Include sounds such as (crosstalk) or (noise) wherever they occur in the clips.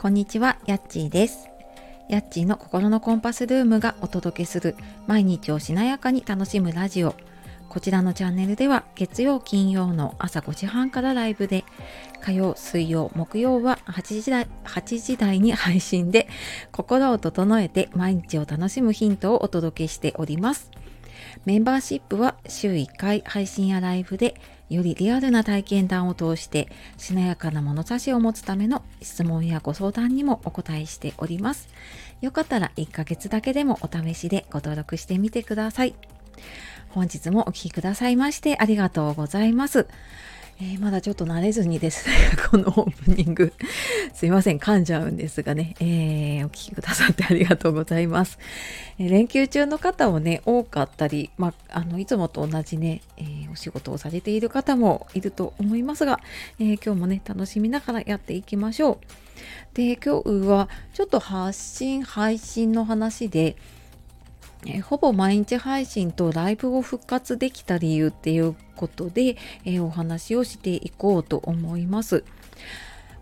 こんにちは、やっちーです。やっちーの心のコンパスルームがお届けする毎日をしなやかに楽しむラジオ。こちらのチャンネルでは月曜金曜の朝5時半からライブで火曜水曜木曜は8時台 ,8 時台に配信で心を整えて毎日を楽しむヒントをお届けしておりますメンバーシップは週1回配信やライブでよりリアルな体験談を通してしなやかな物差しを持つための質問やご相談にもお答えしておりますよかったら1ヶ月だけでもお試しでご登録してみてください本日もお聴きくださいましてありがとうございます。えー、まだちょっと慣れずにですね、(laughs) このオープニング、すいません、噛んじゃうんですがね、えー、お聴きくださってありがとうございます。えー、連休中の方もね、多かったり、まあ、あの、いつもと同じね、え、仕事をされている方もいると思いますが、え今日もね、楽しみながらやっていきましょう。で、今日はちょっと発信、配信の話で、えほぼ毎日配信とライブを復活できた理由っていうことで、えー、お話をしていこうと思います。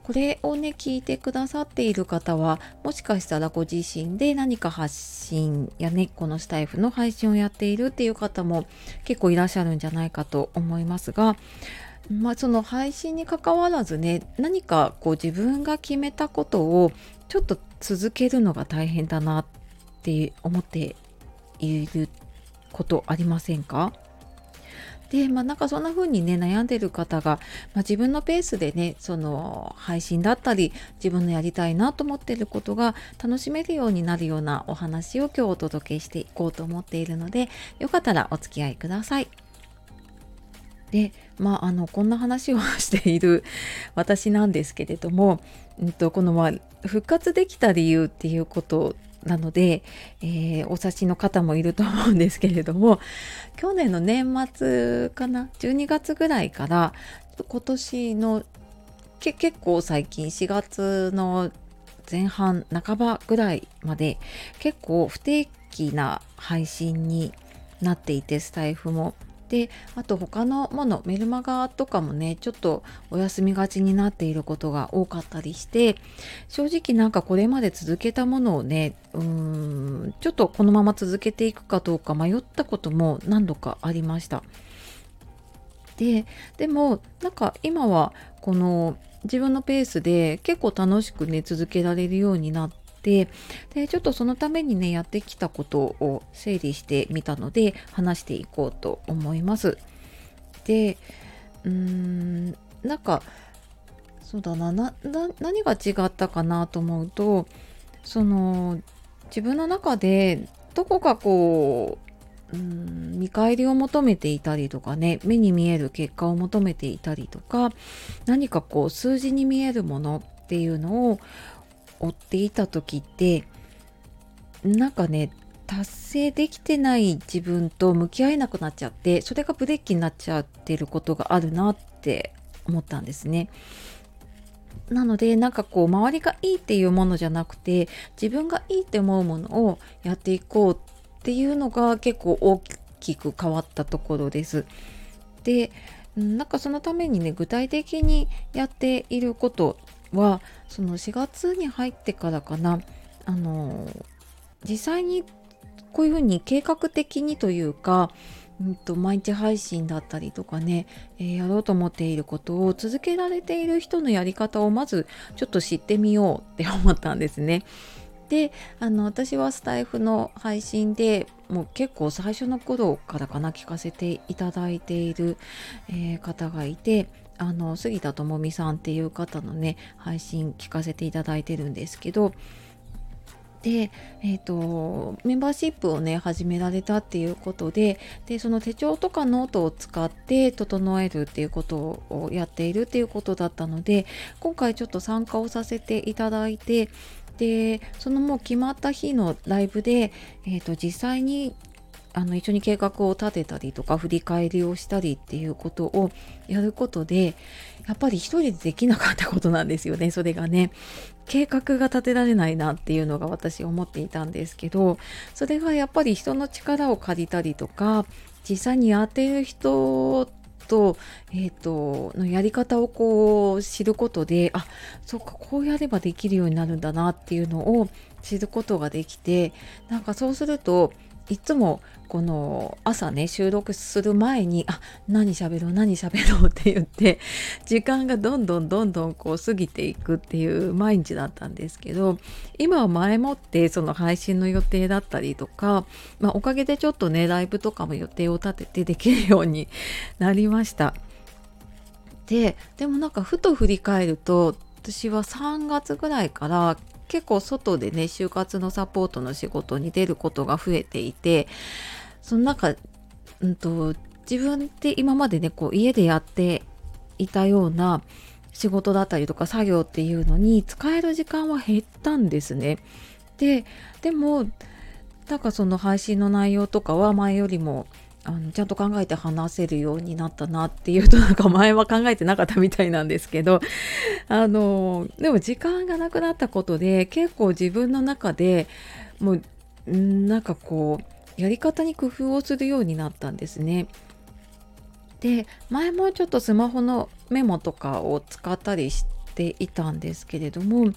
これをね聞いてくださっている方はもしかしたらご自身で何か発信やねこのスタイフの配信をやっているっていう方も結構いらっしゃるんじゃないかと思いますがまあその配信にかかわらずね何かこう自分が決めたことをちょっと続けるのが大変だなって思っていることありませんか？でまあなんかそんな風にね悩んでる方が、まあ、自分のペースでねその配信だったり自分のやりたいなと思ってることが楽しめるようになるようなお話を今日お届けしていこうと思っているのでよかったらお付き合いください。でまああのこんな話をしている私なんですけれども、うんと、このまあ復活できた理由っていうことなので、えー、お察しの方もいると思うんですけれども去年の年末かな12月ぐらいから今年の結構最近4月の前半半ばぐらいまで結構不定期な配信になっていてスタイフも。であと他のものメルマガとかもねちょっとお休みがちになっていることが多かったりして正直なんかこれまで続けたものをねうーんちょっとこのまま続けていくかどうか迷ったことも何度かありました。ででもなんか今はこの自分のペースで結構楽しくね続けられるようになってでちょっとそのためにねやってきたことを整理してみたので話していこうと思います。でうーんなんかそうだなな何が違ったかなと思うとその自分の中でどこかこううん見返りを求めていたりとかね目に見える結果を求めていたりとか何かこう数字に見えるものっていうのを追っていた時ってなんかね達成できてない自分と向き合えなくなっちゃってそれがブレーキになっちゃってることがあるなって思ったんですね。なのでなんかこう周りがいいっていうものじゃなくて自分がいいって思うものをやっていこうっていうのが結構大きく変わったところです。でなんかそのためにね具体的にやっていることはその4月に入ってからかなあの実際にこういうふうに計画的にというか、うんと、毎日配信だったりとかね、えー、やろうと思っていることを続けられている人のやり方をまずちょっと知ってみようって思ったんですね。であの私はスタイフの配信でもう結構最初の頃からかな聞かせていただいている、えー、方がいてあの杉田智美さんっていう方のね配信聞かせていただいてるんですけどで、えーと、メンバーシップをね始められたっていうことででその手帳とかノートを使って整えるっていうことをやっているっていうことだったので今回ちょっと参加をさせていただいてでそのもう決まった日のライブで、えーと実際にあの一緒に計画を立てたりとか振り返りをしたりっていうことをやることでやっぱり一人でできなかったことなんですよね (laughs) それがね。計画が立てられないなっていうのが私思っていたんですけどそれがやっぱり人の力を借りたりとか実際にやっている人と,、えーと、のやり方をこう知ることであそっかこうやればできるようになるんだなっていうのを知ることができてなんかそうするといつもこの朝ね収録する前にあ何喋ろう何喋ろうって言って (laughs) 時間がどんどんどんどんこう過ぎていくっていう毎日だったんですけど今は前もってその配信の予定だったりとか、まあ、おかげでちょっとねライブとかも予定を立ててできるようになりました。ででもなんかふと振り返ると私は3月ぐらいから結構外でね就活のサポートの仕事に出ることが増えていてその中、うんと、自分って今までねこう家でやっていたような仕事だったりとか作業っていうのに使える時間は減ったんですね。ででもなんかその配信の内容とかは前よりもあのちゃんと考えて話せるようになったなっていうとなんか前は考えてなかったみたいなんですけど (laughs) あのでも時間がなくなったことで結構自分の中でもうなんかこうやり方に工夫をするようになったんですね。で前もちょっとスマホのメモとかを使ったりしていたんですけれども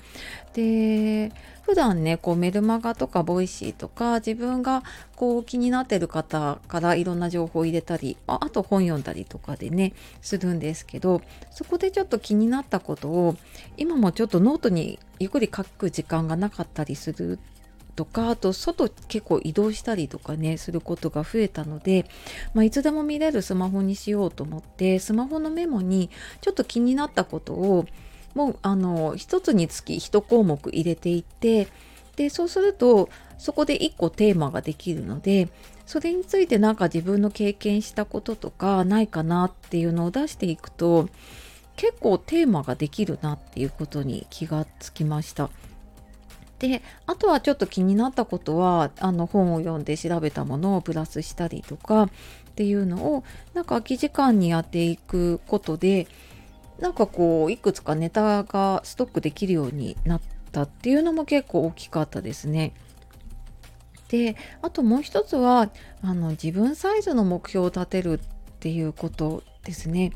で普段ねこうメルマガとか Voicy とか自分がこう気になってる方からいろんな情報を入れたりあと本読んだりとかでねするんですけどそこでちょっと気になったことを今もちょっとノートにゆっくり書く時間がなかったりするとかあと外結構移動したりとかねすることが増えたので、まあ、いつでも見れるスマホにしようと思ってスマホのメモにちょっと気になったことをもうあの1つにつき1項目入れていってでそうするとそこで1個テーマができるのでそれについてなんか自分の経験したこととかないかなっていうのを出していくと結構テーマができるなっていうことに気がつきました。であとはちょっと気になったことはあの本を読んで調べたものをプラスしたりとかっていうのをなんか空き時間にやっていくことでなんかこういくつかネタがストックできるようになったっていうのも結構大きかったですね。であともう一つはあの自分サイズの目標を立てるっていうことですね。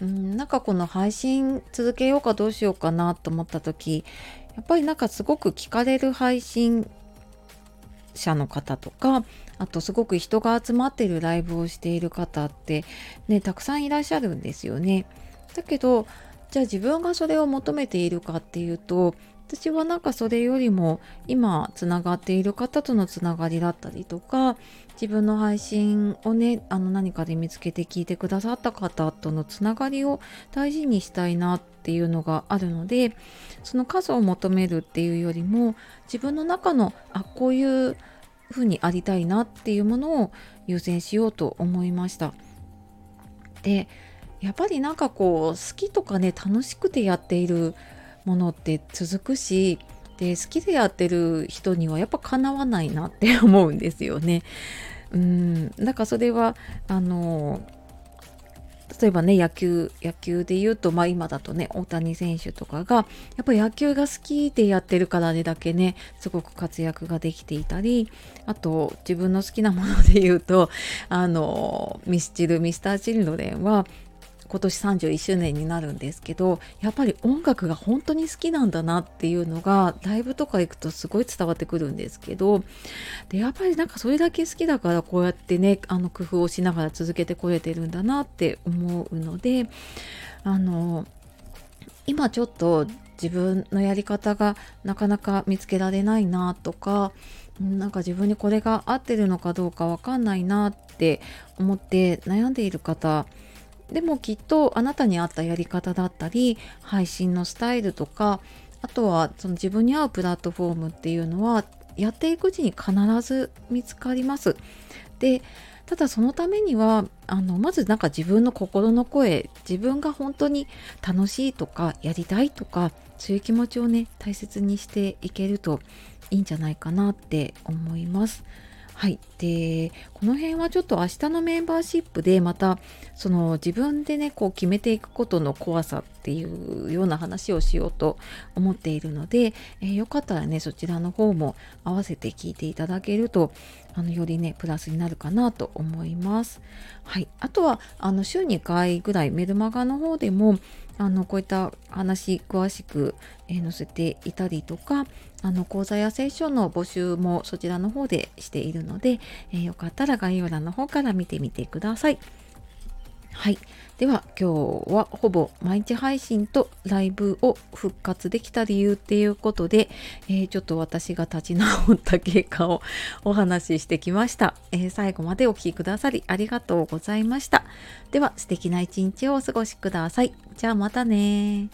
うんなんかこの配信続けようかどうしようかなと思った時やっぱりなんかすごく聞かれる配信者の方とかあとすごく人が集まってるライブをしている方ってねたくさんいらっしゃるんですよね。だけどじゃあ自分がそれを求めているかっていうと私はなんかそれよりも今つながっている方とのつながりだったりとか自分の配信をねあの何かで見つけて聞いてくださった方とのつながりを大事にしたいなっていうのがあるのでその数を求めるっていうよりも自分の中のあこういう風にありたいなっていうものを優先しようと思いました。でやっぱりなんかこう好きとかね楽しくてやっているものって続くしで好きでやってる人にはやっぱかなわないなって思うんですよね。うんだからそれはあの例えばね野球野球で言うとまあ今だとね大谷選手とかがやっぱ野球が好きでやってるからねだけねすごく活躍ができていたりあと自分の好きなもので言うとあのミスチルミスターチルドレンは今年31周年になるんですけどやっぱり音楽が本当に好きなんだなっていうのがライブとか行くとすごい伝わってくるんですけどでやっぱりなんかそれだけ好きだからこうやってねあの工夫をしながら続けてこれてるんだなって思うのであの今ちょっと自分のやり方がなかなか見つけられないなとかなんか自分にこれが合ってるのかどうかわかんないなって思って悩んでいる方でもきっとあなたに合ったやり方だったり配信のスタイルとかあとはその自分に合うプラットフォームっていうのはやっていくうちに必ず見つかります。でただそのためにはあのまずなんか自分の心の声自分が本当に楽しいとかやりたいとかそういう気持ちをね大切にしていけるといいんじゃないかなって思います。はい、でこの辺はちょっと明日のメンバーシップでまたその自分でねこう決めていくことの怖さっていうような話をしようと思っているので、えー、よかったらねそちらの方も合わせて聞いていただけるとあのよりねプラスになるかなと思います。はい、あとはあの週2回ぐらいメルマガの方でもあのこういった話詳しく、え、載せていたりとかあの講座やセッションの募集もそちらの方でしているので、えー、よかったら概要欄の方から見てみてください。はい。では今日はほぼ毎日配信とライブを復活できた理由っていうことで、えー、ちょっと私が立ち直った経過をお話ししてきました、えー、最後までお聴きくださりありがとうございました。では素敵な一日をお過ごしください。じゃあまたね